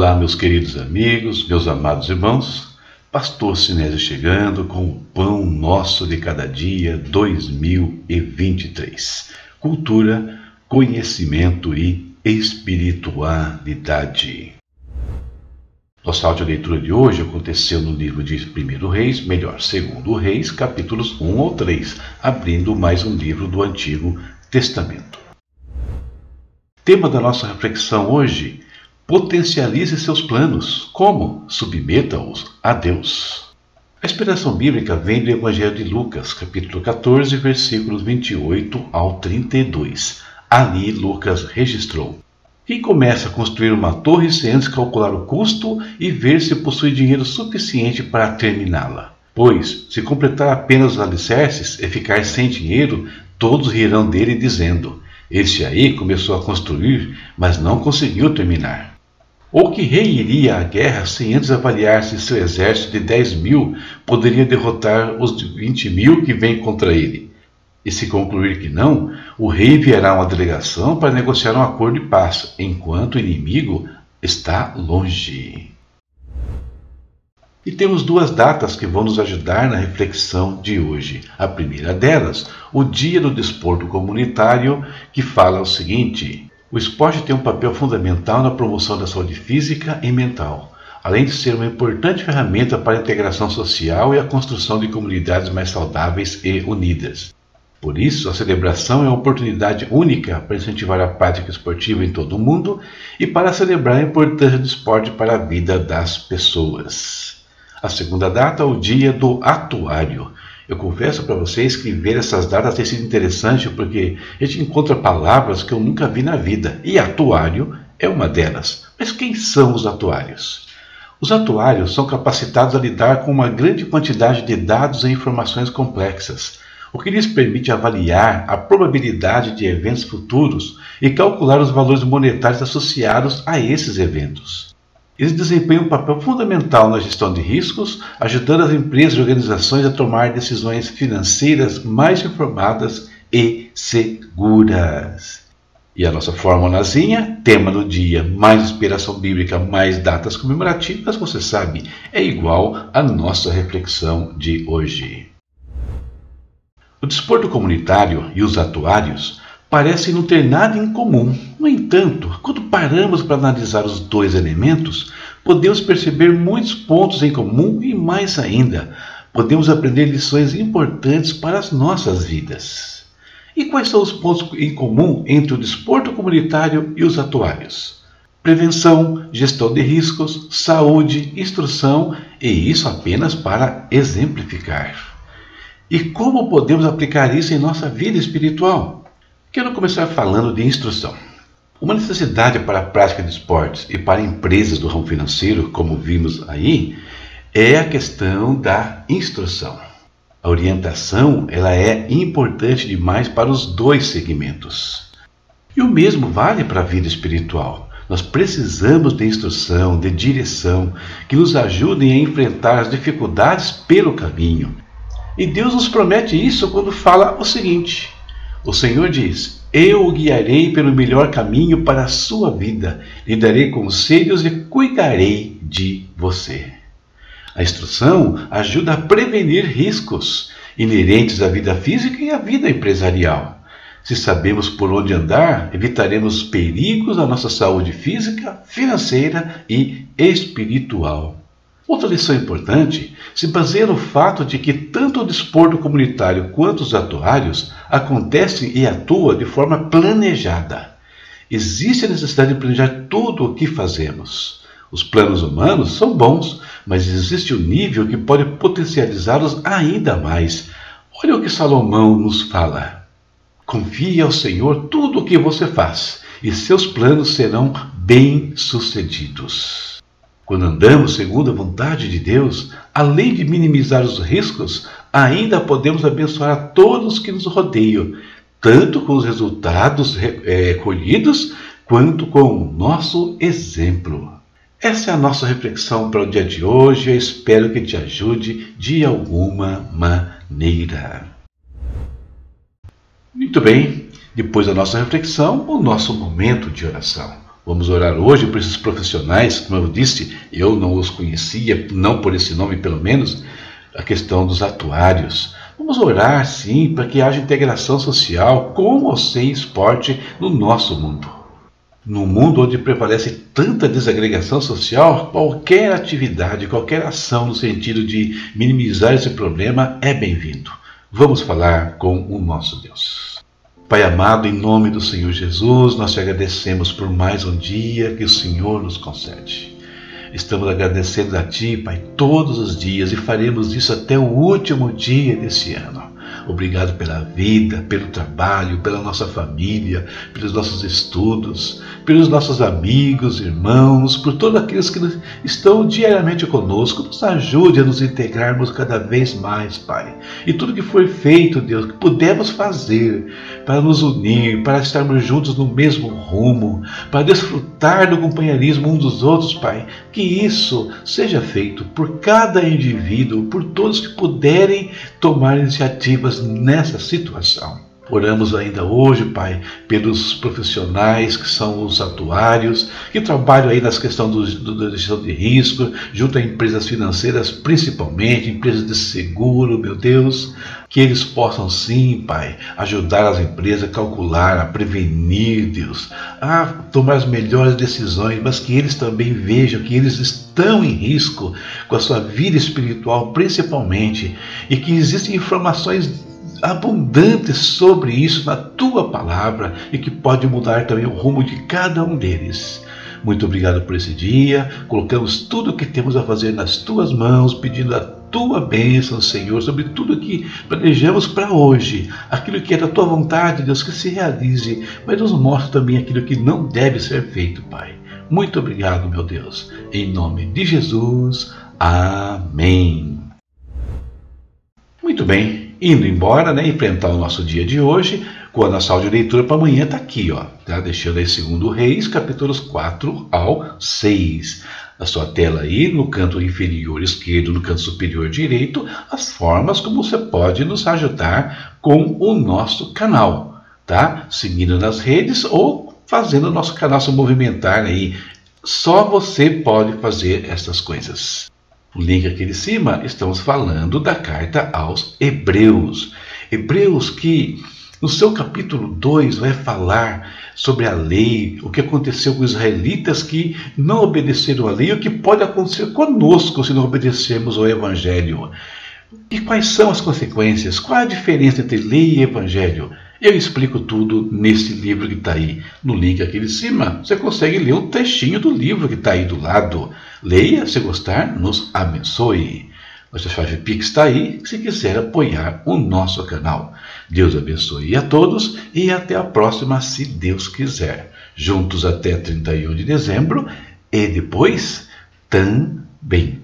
Olá, meus queridos amigos, meus amados irmãos. Pastor Sinésio chegando com o pão nosso de cada dia 2023. Cultura, conhecimento e espiritualidade. Nossa áudio leitura de hoje aconteceu no livro de 1 Reis, melhor, 2 Reis, capítulos 1 ou 3, abrindo mais um livro do Antigo Testamento. Tema da nossa reflexão hoje: potencialize seus planos. Como? Submeta-os a Deus. A inspiração bíblica vem do Evangelho de Lucas, capítulo 14, versículos 28 ao 32. Ali Lucas registrou: quem começa a construir uma torre sem antes calcular o custo e ver se possui dinheiro suficiente para terminá-la. Pois, se completar apenas os alicerces e ficar sem dinheiro, todos rirão dele, dizendo: Este aí começou a construir, mas não conseguiu terminar. Ou que rei iria à guerra sem antes avaliar se seu exército de 10 mil poderia derrotar os 20 mil que vêm contra ele? E se concluir que não, o rei enviará uma delegação para negociar um acordo de paz, enquanto o inimigo está longe. E temos duas datas que vão nos ajudar na reflexão de hoje. A primeira delas, o Dia do Desporto Comunitário, que fala o seguinte: o esporte tem um papel fundamental na promoção da saúde física e mental, além de ser uma importante ferramenta para a integração social e a construção de comunidades mais saudáveis e unidas. Por isso, a celebração é uma oportunidade única para incentivar a prática esportiva em todo o mundo e para celebrar a importância do esporte para a vida das pessoas. A segunda data é o Dia do Atuário. Eu confesso para vocês que ver essas datas tem sido interessante porque a gente encontra palavras que eu nunca vi na vida e atuário é uma delas. Mas quem são os atuários? Os atuários são capacitados a lidar com uma grande quantidade de dados e informações complexas o que lhes permite avaliar a probabilidade de eventos futuros e calcular os valores monetários associados a esses eventos. Eles desempenham um papel fundamental na gestão de riscos, ajudando as empresas e organizações a tomar decisões financeiras mais informadas e seguras. E a nossa formulazinha, tema do dia, mais inspiração bíblica, mais datas comemorativas, você sabe, é igual à nossa reflexão de hoje. O desporto comunitário e os atuários parecem não ter nada em comum. No entanto, quando paramos para analisar os dois elementos, podemos perceber muitos pontos em comum e mais ainda, podemos aprender lições importantes para as nossas vidas. E quais são os pontos em comum entre o desporto comunitário e os atuários? Prevenção, gestão de riscos, saúde, instrução, e isso apenas para exemplificar. E como podemos aplicar isso em nossa vida espiritual? Quero começar falando de instrução. Uma necessidade para a prática de esportes e para empresas do ramo financeiro, como vimos aí, é a questão da instrução. A orientação ela é importante demais para os dois segmentos. E o mesmo vale para a vida espiritual. Nós precisamos de instrução, de direção, que nos ajudem a enfrentar as dificuldades pelo caminho e Deus nos promete isso quando fala o seguinte: O Senhor diz: Eu o guiarei pelo melhor caminho para a sua vida, lhe darei conselhos e cuidarei de você. A instrução ajuda a prevenir riscos inerentes à vida física e à vida empresarial. Se sabemos por onde andar, evitaremos perigos à nossa saúde física, financeira e espiritual. Outra lição importante se baseia no fato de que tanto o desporto comunitário quanto os atuários acontecem e atuam de forma planejada. Existe a necessidade de planejar tudo o que fazemos. Os planos humanos são bons, mas existe um nível que pode potencializá-los ainda mais. Olha o que Salomão nos fala. Confie ao Senhor tudo o que você faz, e seus planos serão bem-sucedidos. Quando andamos segundo a vontade de Deus, além de minimizar os riscos, ainda podemos abençoar a todos que nos rodeiam, tanto com os resultados é, colhidos, quanto com o nosso exemplo. Essa é a nossa reflexão para o dia de hoje. Eu espero que te ajude de alguma maneira. Muito bem, depois da nossa reflexão, o nosso momento de oração. Vamos orar hoje por esses profissionais, como eu disse, eu não os conhecia, não por esse nome pelo menos, a questão dos atuários. Vamos orar, sim, para que haja integração social com ou sem esporte no nosso mundo. No mundo onde prevalece tanta desagregação social, qualquer atividade, qualquer ação no sentido de minimizar esse problema é bem-vindo. Vamos falar com o nosso Deus. Pai amado, em nome do Senhor Jesus, nós te agradecemos por mais um dia que o Senhor nos concede. Estamos agradecendo a Ti, Pai, todos os dias e faremos isso até o último dia desse ano. Obrigado pela vida, pelo trabalho, pela nossa família, pelos nossos estudos, pelos nossos amigos, irmãos, por todos aqueles que estão diariamente conosco. Nos ajude a nos integrarmos cada vez mais, Pai. E tudo que foi feito, Deus, que pudemos fazer para nos unir, para estarmos juntos no mesmo rumo, para desfrutar do companheirismo um dos outros, Pai, que isso seja feito por cada indivíduo, por todos que puderem tomar iniciativas nessa situação. Oramos ainda hoje, Pai, pelos profissionais que são os atuários, que trabalham aí nas questões do, do, da gestão de risco, junto a empresas financeiras, principalmente, empresas de seguro, meu Deus, que eles possam sim, Pai, ajudar as empresas a calcular, a prevenir, Deus, a tomar as melhores decisões, mas que eles também vejam que eles estão em risco com a sua vida espiritual, principalmente, e que existem informações abundantes sobre isso na tua palavra e que pode mudar também o rumo de cada um deles. Muito obrigado por esse dia. Colocamos tudo o que temos a fazer nas tuas mãos, pedindo a tua bênção, Senhor, sobre tudo que planejamos para hoje. Aquilo que é da tua vontade, Deus, que se realize, mas nos mostre também aquilo que não deve ser feito, Pai. Muito obrigado, meu Deus. Em nome de Jesus. Amém. Muito bem indo embora, né, enfrentar o nosso dia de hoje, com a nossa audioleitura para amanhã está aqui, ó, tá? deixando aí segundo Reis, capítulos 4 ao 6. Na sua tela aí, no canto inferior esquerdo, no canto superior direito, as formas como você pode nos ajudar com o nosso canal, tá? Seguindo nas redes ou fazendo o nosso canal se movimentar aí. Só você pode fazer essas coisas. O link aqui de cima, estamos falando da carta aos Hebreus. Hebreus que no seu capítulo 2 vai falar sobre a lei, o que aconteceu com os israelitas que não obedeceram à lei, o que pode acontecer conosco se não obedecermos ao Evangelho. E quais são as consequências? Qual a diferença entre lei e Evangelho? Eu explico tudo nesse livro que está aí no link aqui de cima. Você consegue ler um textinho do livro que está aí do lado. Leia, se gostar, nos abençoe. Nossa chave Pix está aí, se quiser apoiar o nosso canal. Deus abençoe a todos e até a próxima, se Deus quiser. Juntos até 31 de dezembro e depois também.